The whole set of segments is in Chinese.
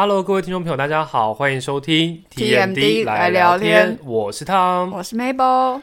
Hello，各位听众朋友，大家好，欢迎收听 TMD 来来聊聊天我是汤。我是 Mabel。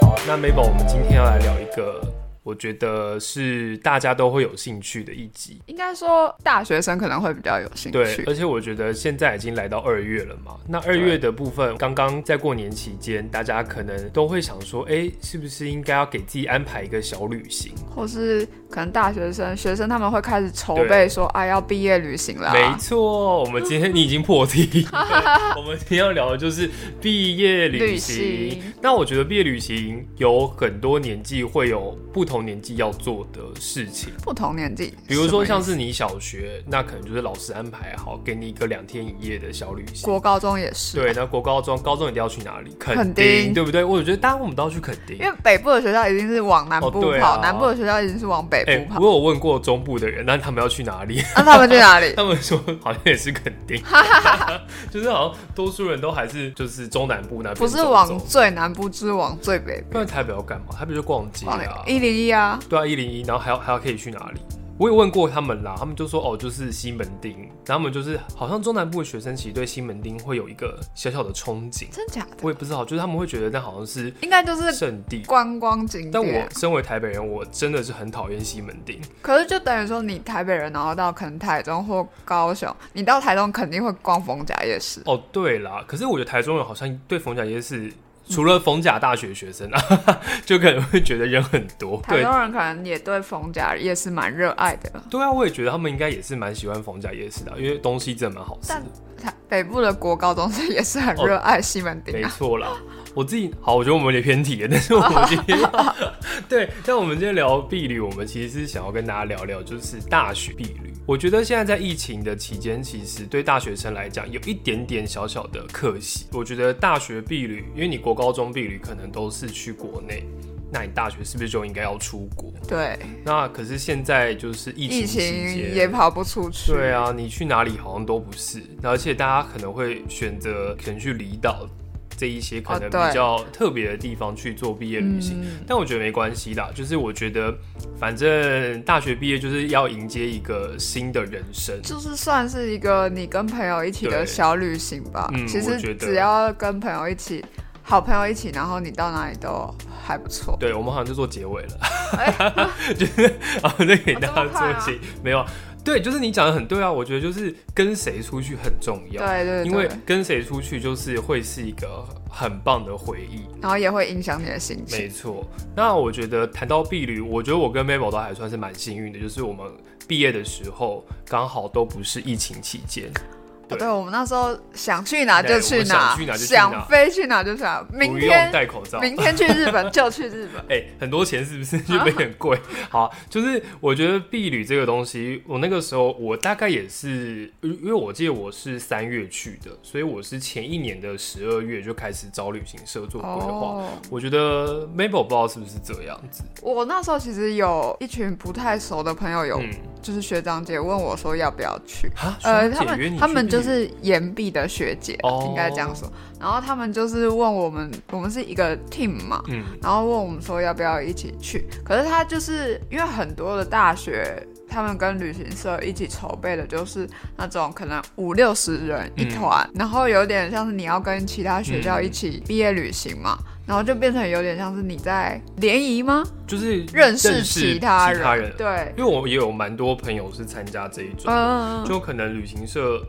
好，那 Mabel，我们今天要来聊一个，我觉得是大家都会有兴趣的一集。应该说大学生可能会比较有兴趣对，趣而。且我觉得现在已经来到二月了嘛，那二月的部分，刚刚在过年期间，大家可能都会想说，哎、是不是应该要给自己安排一个小旅行？或是可能大学生、学生他们会开始筹备说，啊，要毕业旅行了。没错，我们今天你已经破题了，我们今天要聊的就是毕业旅旅。行那我觉得毕业旅行有很多年纪会有不同年纪要做的事情，不同年纪，比如说像是你小学，那可能就是老师安排好，给你一个两天一夜的小旅行。国高中也是，对，，那国高中，高中一定要去哪里？垦垦丁，丁对不对？我觉得大家我们都要去垦丁因。为北部的学校一定是往南部跑，哦啊南部的学校一定是往北哎、部跑。不过我有问过中部的人，那他们要去哪里？那他们去哪里？他们说好像也是垦丁，就是好像多数人都还是就是中南部那边不是往最南部，就是往最北部。不然台北要干嘛？台北就逛街往啊，一零一啊，对啊，一零一，然后还要还要可以去哪里？我也问过他们啦，他们就说哦，就是西门町，然后他们就是好像中南部的学生其实对西门町会有一个小小的憧憬，真假的？我也不知道，就是他们会觉得那好像是应该就是圣地。观光景点但我。身为台北人，我真的是很讨厌西门町。可是就等于说，你台北人，然后到可能台中或高雄，你到台中肯定会逛逢甲夜市。哦，对啦，可是我觉得台中人好像对逢甲夜市，除了逢甲大学学生啊，就可能会觉得人很多。对台中人可能也对逢甲夜市蛮热爱的，对啊，我也觉得他们应该也是蛮喜欢逢甲夜市的啊，因为东西真的蛮好吃的但。北部的国高中生也是很热爱西门町没啊。错啦，我自己好，我觉得我们有点偏题了，但是我们今天 对，但我们今天聊避旅，我们其实是想要跟大家聊聊，就是大学避旅。我觉得现在在疫情的期间，其实对大学生来讲有一点点小小的可惜。我觉得大学避旅，因为你国高中避旅可能都是去国内，那你大学是不是就应该要出国？对，那可是现在就是疫情疫期情间，也跑不出去。对，啊，你去哪里好像都不是，而且大家可能会选择可能去离岛这一些可能比较特别的地方去做毕业旅行，嗯，但我觉得没关系啦，就是我觉得反正大学毕业就是要迎接一个新的人生。就是算是一个你跟朋友一起的小旅行吧。嗯其实只要跟朋友一起，好朋友一起，然后你到哪里都还不错。对，我们好像就做结尾了，哎 就是啊，再给大家做些、没有，对，就是你讲的很对啊，我觉得就是跟谁出去很重要，对对对，因为跟谁出去就是会是一个很棒的回忆。然后也会影响你的心情。没错，那我觉得谈到碧旅，我觉得我跟 Mabel 都还算是蛮幸运的，就是我们毕业的时候刚好都不是疫情期间，对对，我们那时候想去哪就去哪想哪，去哪就去哪想飞去哪就去哪。明天戴口罩。明天去日本就去日本。哎、很多钱是不是就有点贵？好，就是我觉得避旅这个东西，我那个时候我大概也是，因为我记得我是三月去的，所以我是前一年的十二月就开始找旅行社做规划。哦，我觉得 Mabel 不知道是不是这样子，我那时候其实有一群不太熟的朋友有，嗯，就是学长姐问我说要不要去。哈，呃，他们他们去毕旅就是延毕的学姐，哦应该这样说。然后他们就是问我们，我们是一个 team 嘛，嗯，然后问我们说要不要一起去。可是他就是因为很多的大学，他们跟旅行社一起筹备的，就是那种可能五六十人一团，然后有点像是你要跟其他学校一起毕业旅行嘛。然后就变成有点像是你在联谊吗？就是认识其他人，他人对，因为我也有蛮多朋友是参加这一种，嗯，就可能旅行社。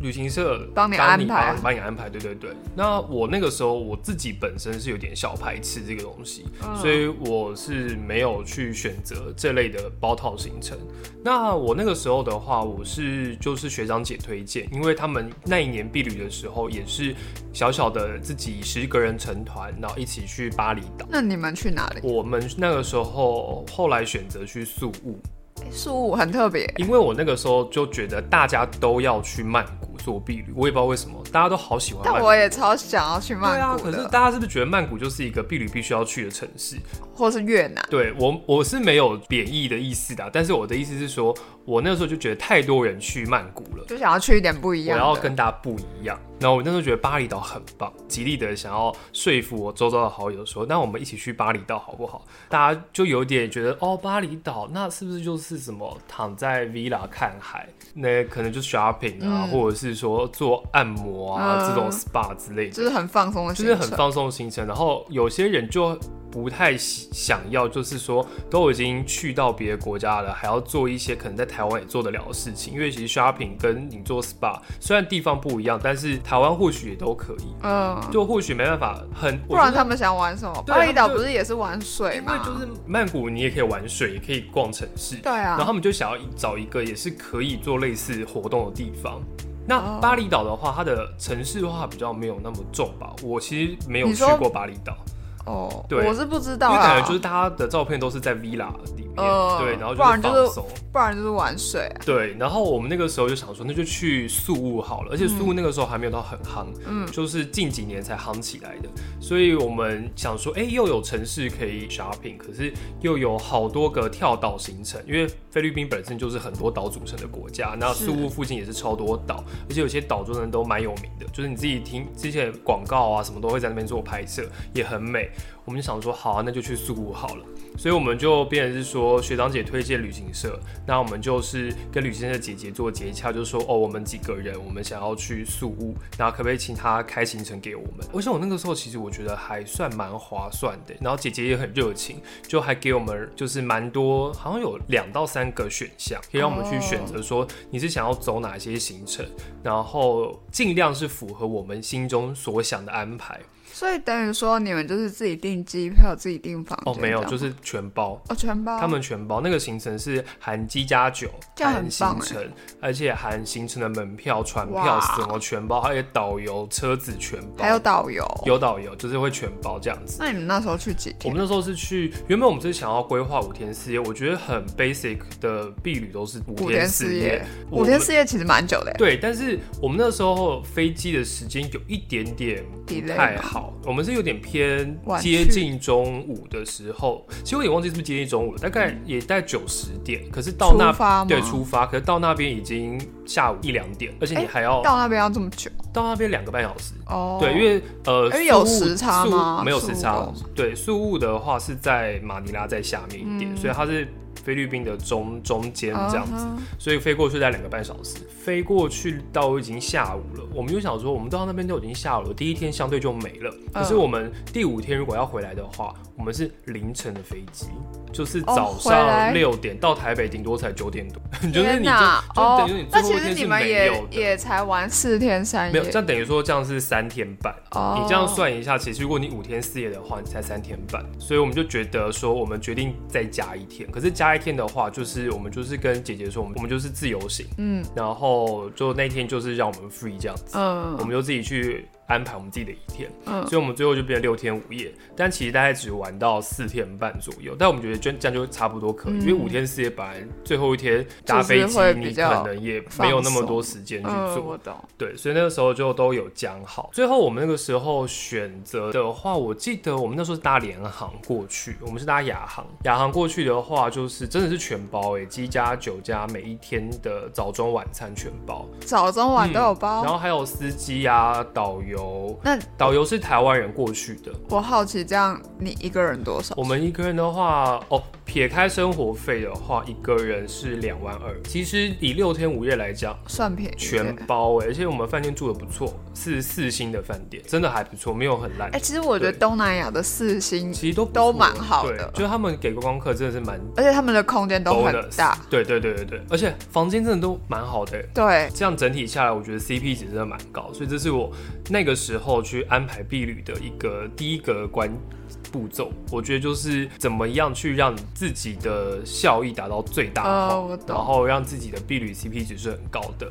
旅行社帮你安排帮帮你安排，对对对。那我那个时候我自己本身是有点小排斥这个东西，嗯所以我是没有去选择这类的包套行程。那我那个时候的话，我是就是学长姐推荐，因为他们那一年毕旅的时候也是小小的自己十个人成团，然后一起去巴厘岛。那你们去哪里？我们那个时候后来选择去宿务，宿务很特别，因为我那个时候就觉得大家都要去曼躲避旅，我也不知道为什么，大大家都好喜欢曼但。我也超想要去对啊，可是大家是不是觉得曼谷就是一个避旅必须要去的城市？或是越南。对我我是没有贬义的意思的，但是我的意思是说，我那时候就觉得太多人去曼谷了。就想要去一点不一样我。要跟大家不一样，然后我那时候觉得巴厘岛很棒，极力的想要说服我周遭的好友说，那我们一起去巴厘岛好不好？大家就有点觉得，哦，巴厘岛那是不是就是什么躺在 villa 看海，那可能就是 shopping 啊，嗯或者是说做按摩啊、嗯这种 SPA 之类的，就是很放松的行程，就是很放松的行程。然后有些人就不太想要，就是说都已经去到别的国家了，还要做一些可能在台湾也做得了的事情。因为其实 shopping 跟你做 SPA 虽然地方不一样，但是台湾或许也都可以。嗯，就或许没办法很，不然他们想玩什么？巴厘岛不是也是玩水吗？就是曼谷，你也可以玩水，也可以逛城市。对啊，然后他们就想要找一个也是可以做类似活动的地方。那哦巴厘岛的话，它的城市化比较没有那么重吧？我其实没有去过巴厘岛，哦，对我是不知道因为啊，感觉就是大家的照片都是在 villa 里面，呃对，然后不然就是放松。不然就是玩水啊。对，然后我们那个时候就想说，那就去宿务好了，而且宿务那个时候还没有到很夯，嗯就是近几年才夯起来的，所以我们想说，哎、又有城市可以 shopping，可是又有好多个跳岛行程，因为菲律宾本身就是很多岛组成的国家，那宿务附近也是超多岛，而且有些岛真的都蛮有名的，就是你自己听之前广告啊什么都会在那边做拍摄，也很美。我们就想说，好啊，那就去宿务好了。所以我们就变成是说，学长姐推荐旅行社，那我们就是跟旅行社姐姐做接洽，就是说，哦，我们几个人，我们想要去宿屋，然后可不可以请她开行程给我们？而且我那个时候其实我觉得还算蛮划算的，然后姐姐也很热情，就还给我们就是蛮多，好像有两到三个选项，可以让我们去选择说你是想要走哪些行程，然后尽量是符合我们心中所想的安排。所以等于说你们就是自己订机票、自己订房哦，没有，就是全包。哦全包。他们全包，那个行程是含机加酒，这样很含行程，而且含行程的门票、船票哇什么全包，还有导游、车子全包，还有导游。有导游，就是会全包这样子。那你们那时候去几天？我们那时候是去，原本我们是想要规划五天四夜，我觉得很 basic 的避旅都是五五天四夜，五天四夜其实蛮久的。对，但是我们那时候飞机的时间有一点点不太好，我们是有点偏接近中午的时候，其实我也忘记是不是接近中午了，大概也大概九十点，可是到那出对出发，可是到那边已经下午一两点，而且你哎还要到那边要这么久到那边两个半小时。哦。对，因为呃，因为有时差吗没有时差。对，宿务的话是在马尼拉在下面一点，嗯所以它是菲律宾的中中间这样子。所以飞过去在两个半小时，飞过去到已经下午了。我们就想说，我们到那边都已经下午了，第一天相对就没了。可是嗯我们第五天如果要回来的话，我们是凌晨的飞机，就是哦早上六点到台北，顶多才九点多，就是你就就哦等于你最那其实后一天是你们也。也才玩四天三夜，没有，这样等于说这样是三天半。哦你这样算一下，其实如果你五天四夜的话，你才三天半。所以我们就觉得说，我们决定再加一天。可是加一天的话，就是我们就是跟姐姐说，我们我们就是自由行，嗯然后就那天就是让我们 free 这样子，嗯我嗯们就自己去安排我们自己的一天。嗯所以我们最后就变成六天五夜，但其实大概只玩到四天半左右。但我们觉得这这样就差不多可以，嗯因为五天四夜本来最后一天搭飞机你可能也没有那么多时间去嗯，做。我懂。对，所以那个时候就都有讲好。最后我们那个时候选择的话，我记得我们那时候是搭联航过去，我们是搭亚航。亚航过去的话，就是真的是全包诶，机加酒加每一天的早中晚餐全包，早中晚都有包。然后还有司机啊、导游。那导游是台湾人过去的，我好奇，这样你一个人多少？我们一个人的话，哦，撇开生活费的话，一个人是两万二。其实以六天五夜来讲，算便宜。全包哎，而且我们饭店住的不错，是四星的饭店，真的还不错，没有很烂哎、。其实我觉得东南亚的四星，其实都都蛮好的对就是他们给观光客真的是蛮而且他们的空间都很大。对对对对对，而且房间真的都蛮好的欸。对，这样整体下来，我觉得 CP 值真的蛮高，所以这是我那个时候去安排避旅的一个第一个关步骤，我觉得就是怎么样去让自己的效益达到最大化，然后让自己的避旅 CP 值是很高的。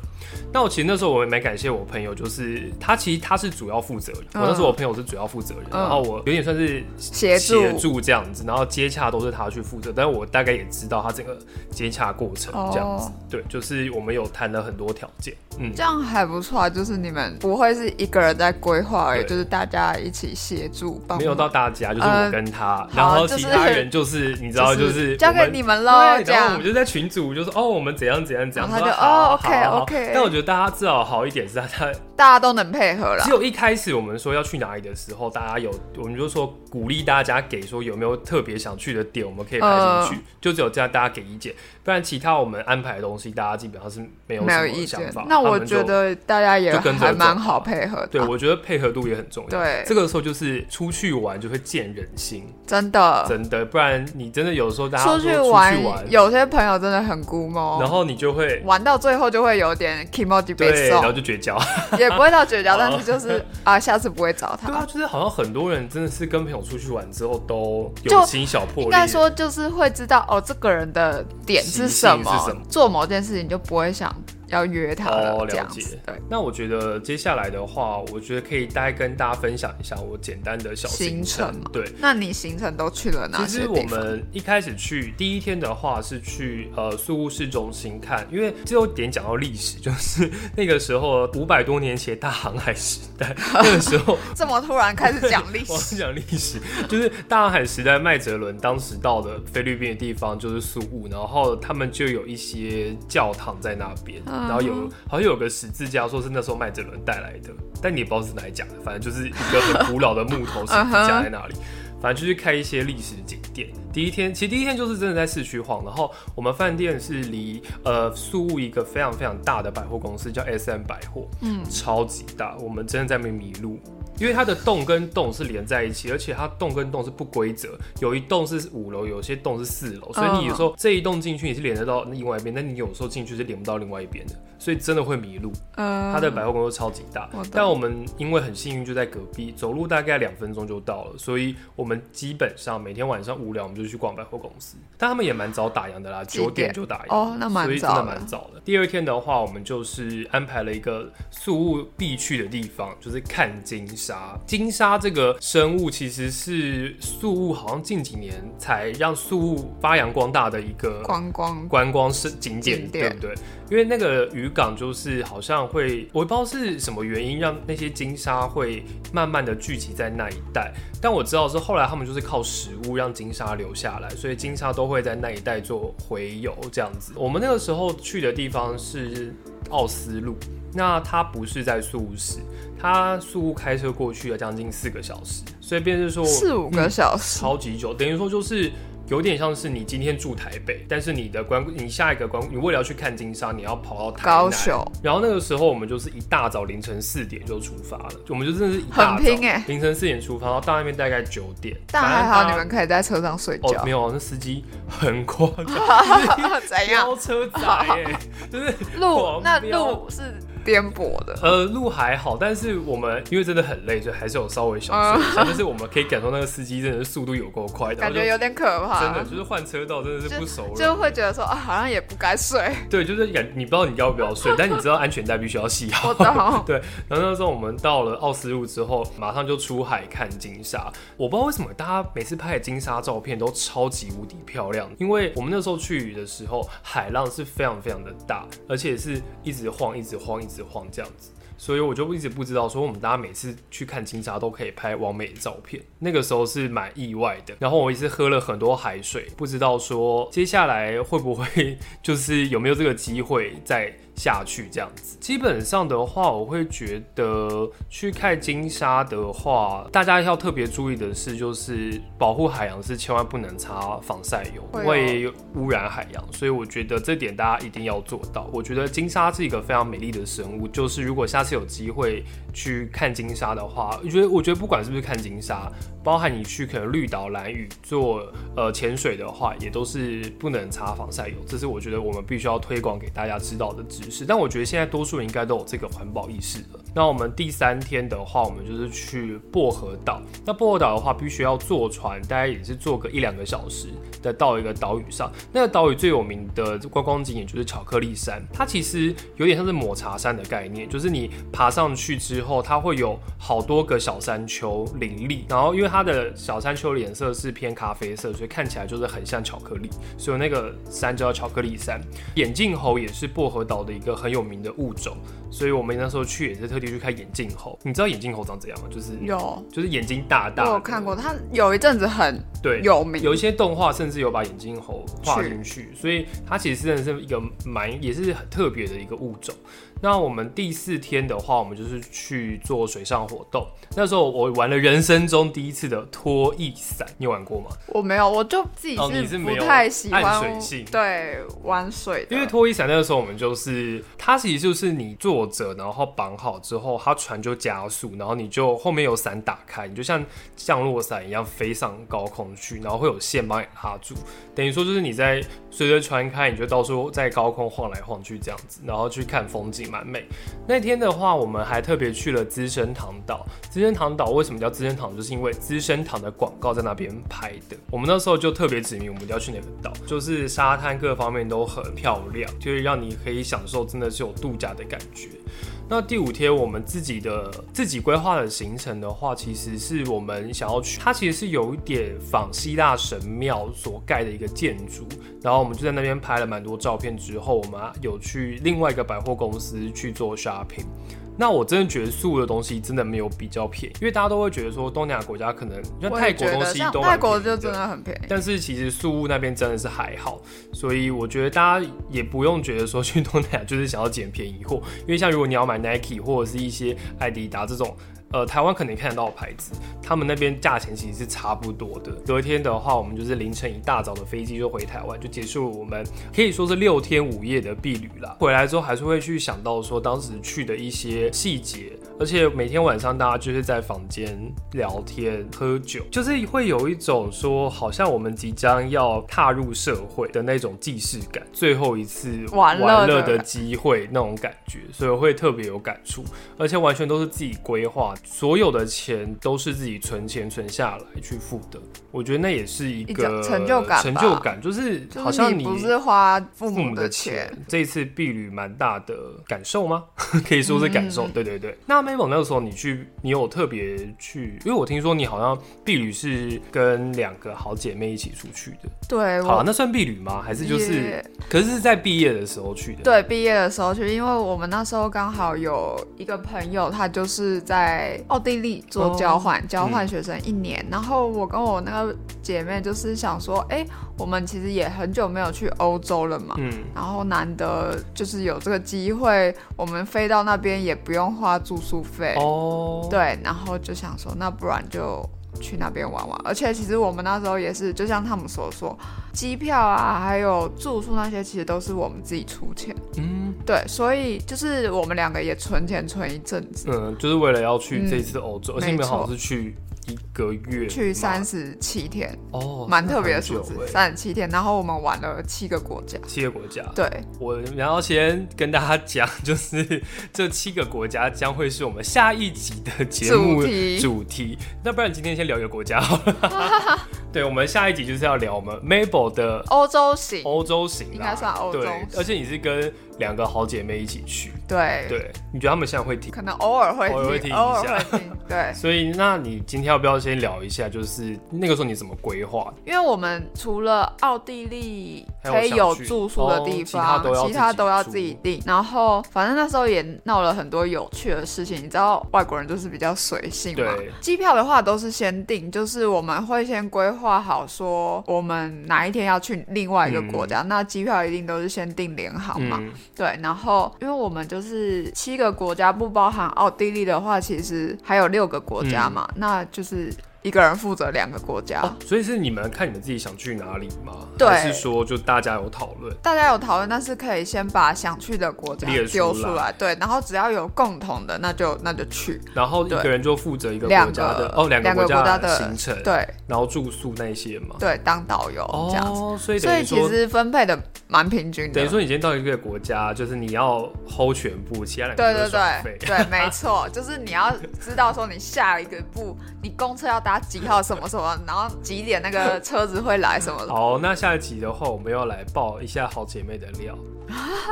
那我其实那时候我也蛮感谢我朋友，就是他其实他是主要负责人，我那时候我朋友是主要负责人，然后我有点算是协助这样子，然后接洽都是他去负责，但是我大概也知道他整个接洽过程这样子。对，就是我们有谈了很多条件，嗯，这样还不错啊，就是你们不会是一个人在规划而已，就是大家一起协助帮。没有到大家，就是我跟他，然后其他人就是 你知道，就是交给你们喽。然后我们就在群组就说哦，我们怎样怎样怎样，他就哦，OK OK。但我觉得大家至少好一点是他大家都能配合了。只有一开始我们说要去哪里的时候，大家有我们就说鼓励大家给说有没有特别想去的点，我们可以排进去，就只有这样大家给意见。不然其他我们安排的东西，大家基本上是没有什么想法。那我觉得大家也还蛮好配合的。对，我觉得配合度也很重要。对，这个时候就是出去玩就会见人心，真的，真的。不然你真的有时候大家出去玩，有些朋友真的很孤猫，然后你就会玩到最后就会有点 emoji 对，然后就绝交，也不会到绝交，但是就是啊，下次不会找他。对啊，就是好像很多人真的是跟朋友出去玩之后都有心小破裂，应该说就是会知道哦，这个人的点是什么。做某件事情就不会想。要约他了，了解。对，那我觉得接下来的话，我觉得可以大概跟大家分享一下我简单的小行程。对，那你行程都去了哪些其实我们一开始去第一天的话是去呃苏屋市中心看，因为最后点讲到历史，就是那个时候五百多年前大航海时代，那个时候这么突然开始讲历史，讲历史，就是大航海时代麦哲伦当时到的菲律宾的地方就是苏屋，然后他们就有一些教堂在那边。然后有好像有个十字架，说是那时候麦哲伦带来的，但你也不知道是哪一家的，反正就是一个很古老的木头十字架在那里。反正就是开一些历史景点。第一天其实第一天就是真的在市区晃，然后我们饭店是离呃宿务一个非常非常大的百货公司叫 S M 百货，嗯，超级大，我们真的在那边迷路。因为它的洞跟洞是连在一起，而且它洞跟洞是不规则，有一栋是五楼，有些洞是四楼，所以你有时候这一栋进去你是连得到另外一边，但你有时候进去是连不到另外一边的，所以真的会迷路。嗯，它的百货公司超级大，但我们因为很幸运就在隔壁，走路大概两分钟就到了，所以我们基本上每天晚上无聊我们就去逛百货公司，但他们也蛮早打烊的啦，九点就打烊哦，那蛮早，所以真的蛮早的。第二天的话，我们就是安排了一个宿务必去的地方，就是看金沙，金沙。这个生物其实是素物，好像近几年才让素物发扬光大的一个观光观光是景点，对不对？因为那个渔港就是好像会，我不知道是什么原因让那些金沙会慢慢的聚集在那一带，但我知道是后来他们就是靠食物让金沙留下来，所以金沙都会在那一带做回游这样子。我们那个时候去的地方是奥斯陆，那他不是在宿务市。他宿务开车过去了将近四个小时，所以便是说四五个小时，超级久。等于说就是有点像是你今天住台北，但是你的关你下一个关，你为了要去看金沙，你要跑到高雄。然后那个时候我们就是一大早凌晨四点就出发了，我们就真的是一大早凌晨四点出发，然后到那边大概九点。但还好你们可以在车上睡觉。没有，那司机很夸张，怎样？飙车仔，就是 路那路是。颠簸的，呃，路还好，但是我们因为真的很累，所以还是有稍微小睡一下。但是我们可以感受那个司机真的是速度有够快的，感觉有点可怕。真的就是换车道真的是不熟，就会觉得说啊，好像也不该睡。对，就是感你不知道你要不要睡，但你知道安全带必须要系好。对，然后那时候我们到了奥斯陆之后，马上就出海看金沙。我不知道为什么大家每次拍的金沙照片都超级无敌漂亮，因为我们那时候去的时候，海浪是非常非常的大，而且是一直晃，一直晃，一直晃这样子。所以我就一直不知道，说我们大家每次去看金沙都可以拍完美的照片，那个时候是蛮意外的。然后我一直喝了很多海水，不知道说接下来会不会 就是有没有这个机会再。下去这样子，基本上的话，我会觉得去看金沙的话，大家要特别注意的是，就是保护海洋是千万不能擦防晒油，会污染海洋。所以我觉得这点大家一定要做到。我觉得金沙是一个非常美丽的生物，就是如果下次有机会去看金沙的话，我觉得我觉得不管是不是看金沙，包含你去可能绿岛、蓝屿做呃潜水的话，也都是不能擦防晒油。这是我觉得我们必须要推广给大家知道的知识，但我觉得现在多数人应该都有这个环保意识了。那我们第三天的话，我们就是去薄荷岛。那薄荷岛的话，必须要坐船，大概也是坐个一两个小时的到一个岛屿上。那个岛屿最有名的观光景点就是巧克力山，它其实有点像是抹茶山的概念，就是你爬上去之后，它会有好多个小山丘林立，然后因为它的小山丘的颜色是偏咖啡色，所以看起来就是很像巧克力，所以那个山叫巧克力山。眼镜猴也是薄荷岛的一个很有名的物种。所以我们那时候去也是特地去看眼镜猴。你知道眼镜猴长怎样吗？就是有，就是眼睛大大。我有看过，它有一阵子很对有名，有一些动画甚至有把眼镜猴画进去，所以它其实真的是一个蛮也是很特别的一个物种。那我们第四天的话，我们就是去做水上活动。那时候我玩了人生中第一次的拖翼伞，你玩过吗？我没有，我就自己是不太喜欢水性，对玩水。因为拖翼伞那个时候我们就是它其实就是你坐着，然后绑好之后，它船就加速，然后你就后面有伞打开，你就像降落伞一样飞上高空去，然后会有线帮你拉住，等于说就是你在随着船开，你就到处在高空晃来晃去这样子，然后去看风景。蛮美。那天的话，我们还特别去了资生堂岛。资生堂岛为什么叫资生堂？就是因为资生堂的广告在那边拍的。我们那时候就特别指明，我们要去那个岛，就是沙滩各方面都很漂亮，就是让你可以享受，真的是有度假的感觉。那第五天我们自己的自己规划的行程的话，其实是我们想要去，它其实是有一点仿希腊神庙所盖的一个建筑，然后我们就在那边拍了蛮多照片。之后我们有去另外一个百货公司去做 shopping。那我真的觉得素的东西真的没有比较便宜，因为大家都会觉得说东南亚国家可能像泰国东西都泰国就真的很便宜，但是其实素物那边真的是还好，所以我觉得大家也不用觉得说去东南亚就是想要捡便宜货，因为像如果你要买 Nike 或者是一些艾迪达这种。呃，台湾肯定看得到的牌子，他们那边价钱其实是差不多的。隔天的话，我们就是凌晨一大早的飞机就回台湾，就结束了我们可以说是六天五夜的避旅啦。回来之后还是会去想到说当时去的一些细节，而且每天晚上大家就是在房间聊天喝酒，就是会有一种说好像我们即将要踏入社会的那种既视感，最后一次玩乐的机会那种感觉，所以会特别有感触，而且完全都是自己规划。所有的钱都是自己存钱存下来去付的，我觉得那也是一个成就感。成就感就是好像你不是花父母的钱。这一次避旅蛮大的感受吗？可以说是感受。对对对。那 Mabel 那个时候你去，你有特别去？因为我听说你好像避旅是跟两个好姐妹一起出去的。对。好，那算避旅吗？还是就是？可是是在毕业的时候去的。对，毕业的时候去，因为我们那时候刚好有一个朋友，他就是在。奥地利做交换，交换学生一年。然后我跟我那个姐妹就是想说，哎，我们其实也很久没有去欧洲了嘛，嗯，然后难得就是有这个机会，我们飞到那边也不用花住宿费，哦，对，然后就想说，那不然就。去那边玩玩，而且其实我们那时候也是，就像他们所说，机票啊，还有住宿那些，其实都是我们自己出钱。嗯，对，所以就是我们两个也存钱存一阵子。嗯，就是为了要去这次欧洲，而且你们好像是去。一个月去三十七天哦，蛮特别的数字，三十七天。然后我们玩了七个国家，七个国家。对，我然后先跟大家讲，就是 这七个国家将会是我们下一集的节目主题。那不然今天先聊一个国家好了。对，我们下一集就是要聊我们 Mabel 的欧洲行，欧洲行应该算欧洲。对，而且你是跟。两个好姐妹一起去，对对，你觉得他们现在会听？可能偶尔会，偶尔会听一下。对，所以那你今天要不要先聊一下，就是那个时候你怎么规划？因为我们除了奥地利可以有住宿的地方，其他都要自己订。然后反正那时候也闹了很多有趣的事情，你知道外国人就是比较随性嘛。机票的话都是先订，就是我们会先规划好说我们哪一天要去另外一个国家，那机票一定都是先订联航嘛。对，然后因为我们就是七个国家，不包含奥地利的话，其实还有六个国家嘛，那就是。一个人负责两个国家，所以是你们看你们自己想去哪里吗？对，还是说就大家有讨论？大家有讨论，但是可以先把想去的国家丢出来，对，然后只要有共同的，那就那就去。然后一个人就负责一个国家的哦，两个国家的行程，对，然后住宿那些嘛，对，当导游这样子。所以所以其实分配的蛮平均的。等于说，你今天到一个国家，就是你要 hold 全部，其他两个对对对。对，没错，就是你要知道说你下一个步，你公车要搭几号什么什么，然后几点那个车子会来什么的。好，那下一集的话，我们要来爆一下好姐妹的料，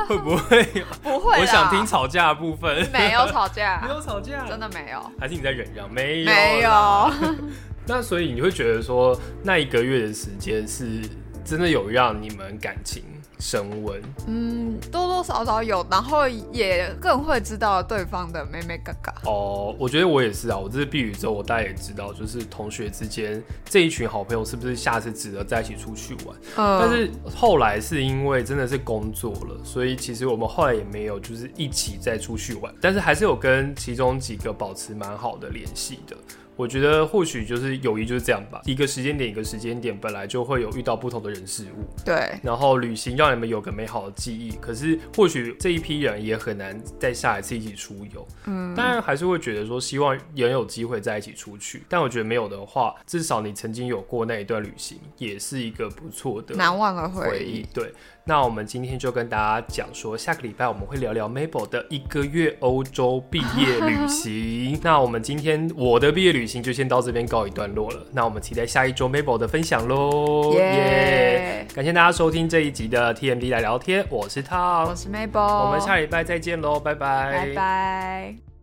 会不会？不会，我想听吵架的部分。没有吵架，没有吵架，真的没有，还是你在忍让？没有，没有。那所以你会觉得说，那一个月的时间是真的有让你们感情升温？嗯，多多少少有，然后也更会知道对方的妹妹嘎嘎。哦，我觉得我也是啊，我这是避雨之后，我大概也知道，就是同学之间这一群好朋友是不是下次值得在一起出去玩？嗯，但是后来是因为真的是工作了，所以其实我们后来也没有就是一起再出去玩，但是还是有跟其中几个保持蛮好的联系的。我觉得或许就是友谊就是这样吧，一个时间点一个时间点本来就会有遇到不同的人事物，对，然后旅行让你们有个美好的记忆。可是或许这一批人也很难再下一次一起出游，嗯，当然还是会觉得说希望也有机会在一起出去。但我觉得没有的话，至少你曾经有过那一段旅行，也是一个不错的难忘的回忆。。对，那我们今天就跟大家讲说，下个礼拜我们会聊聊 Mabel 的一个月欧洲毕业旅行。那我们今天我的毕业旅行就先到这边告一段落了。那我们期待下一周 Mabel 的分享喽！耶感谢大家收听这一集的 TMD 来聊天，我是 Tom，我是 Mabel，我们下礼拜再见喽，拜拜，拜拜。